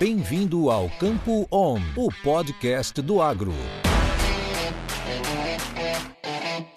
Bem-vindo ao Campo On, o podcast do agro.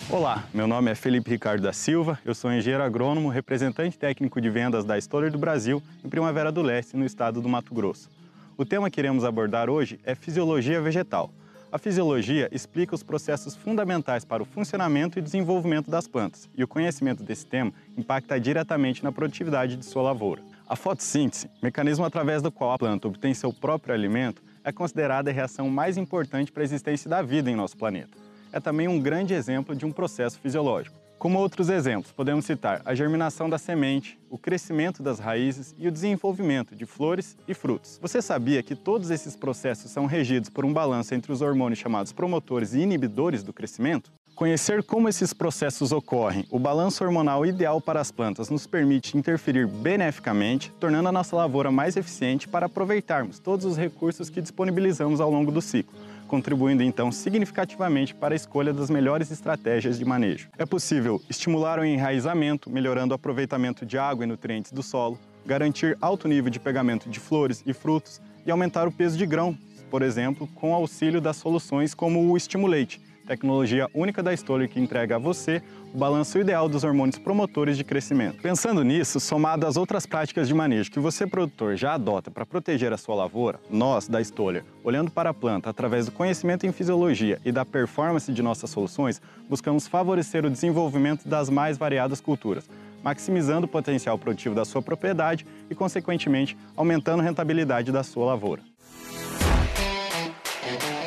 Olá, meu nome é Felipe Ricardo da Silva, eu sou engenheiro agrônomo, representante técnico de vendas da Stoller do Brasil, em Primavera do Leste, no estado do Mato Grosso. O tema que iremos abordar hoje é fisiologia vegetal. A fisiologia explica os processos fundamentais para o funcionamento e desenvolvimento das plantas, e o conhecimento desse tema impacta diretamente na produtividade de sua lavoura. A fotossíntese, mecanismo através do qual a planta obtém seu próprio alimento, é considerada a reação mais importante para a existência da vida em nosso planeta. É também um grande exemplo de um processo fisiológico. Como outros exemplos, podemos citar a germinação da semente, o crescimento das raízes e o desenvolvimento de flores e frutos. Você sabia que todos esses processos são regidos por um balanço entre os hormônios chamados promotores e inibidores do crescimento? Conhecer como esses processos ocorrem, o balanço hormonal ideal para as plantas nos permite interferir beneficamente, tornando a nossa lavoura mais eficiente para aproveitarmos todos os recursos que disponibilizamos ao longo do ciclo contribuindo então significativamente para a escolha das melhores estratégias de manejo. É possível estimular o enraizamento, melhorando o aproveitamento de água e nutrientes do solo, garantir alto nível de pegamento de flores e frutos e aumentar o peso de grão, por exemplo, com auxílio das soluções como o Estimulate, tecnologia única da Stoller que entrega a você o balanço ideal dos hormônios promotores de crescimento. Pensando nisso, somado às outras práticas de manejo que você, produtor, já adota para proteger a sua lavoura, nós, da Stoller, olhando para a planta através do conhecimento em fisiologia e da performance de nossas soluções, buscamos favorecer o desenvolvimento das mais variadas culturas, maximizando o potencial produtivo da sua propriedade e, consequentemente, aumentando a rentabilidade da sua lavoura.